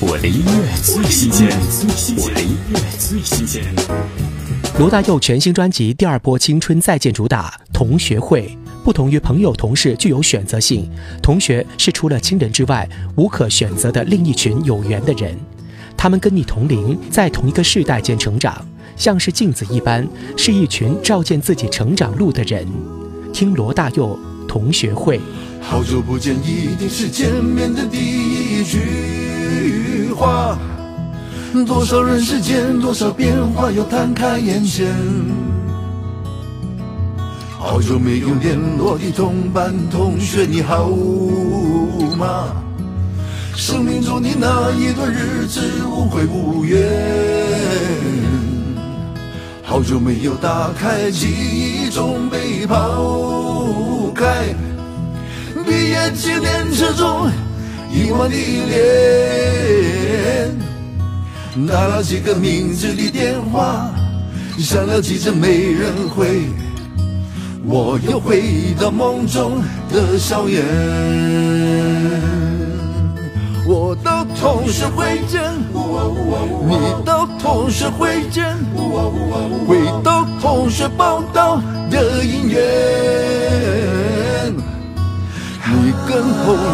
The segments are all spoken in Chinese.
我的音乐最新鲜，我的音乐最新鲜。罗大佑全新专辑《第二波青春再见》主打《同学会》，不同于朋友、同事，具有选择性。同学是除了亲人之外无可选择的另一群有缘的人，他们跟你同龄，在同一个世代间成长，像是镜子一般，是一群照见自己成长路的人。听罗大佑《同学会》。好久不见，一定是见面的第一句话。多少人世间，多少变化，又摊开眼前。好久没有联络的同班同学，你好吗？生命中的那一段日子，无悔无怨。好久没有打开记忆中被抛开。毕业纪念册中遗忘的脸，打了几个名字的电话，响了几声没人回，我又回到梦中的校园。我到同学会见，你到同学会见，回到同学报道的音乐。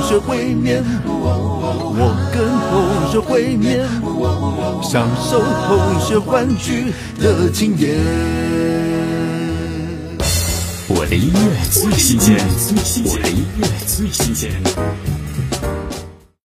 同学会面，我跟同学会面，享受同学欢聚的庆典。我的音乐最新鲜，我的音乐最新鲜。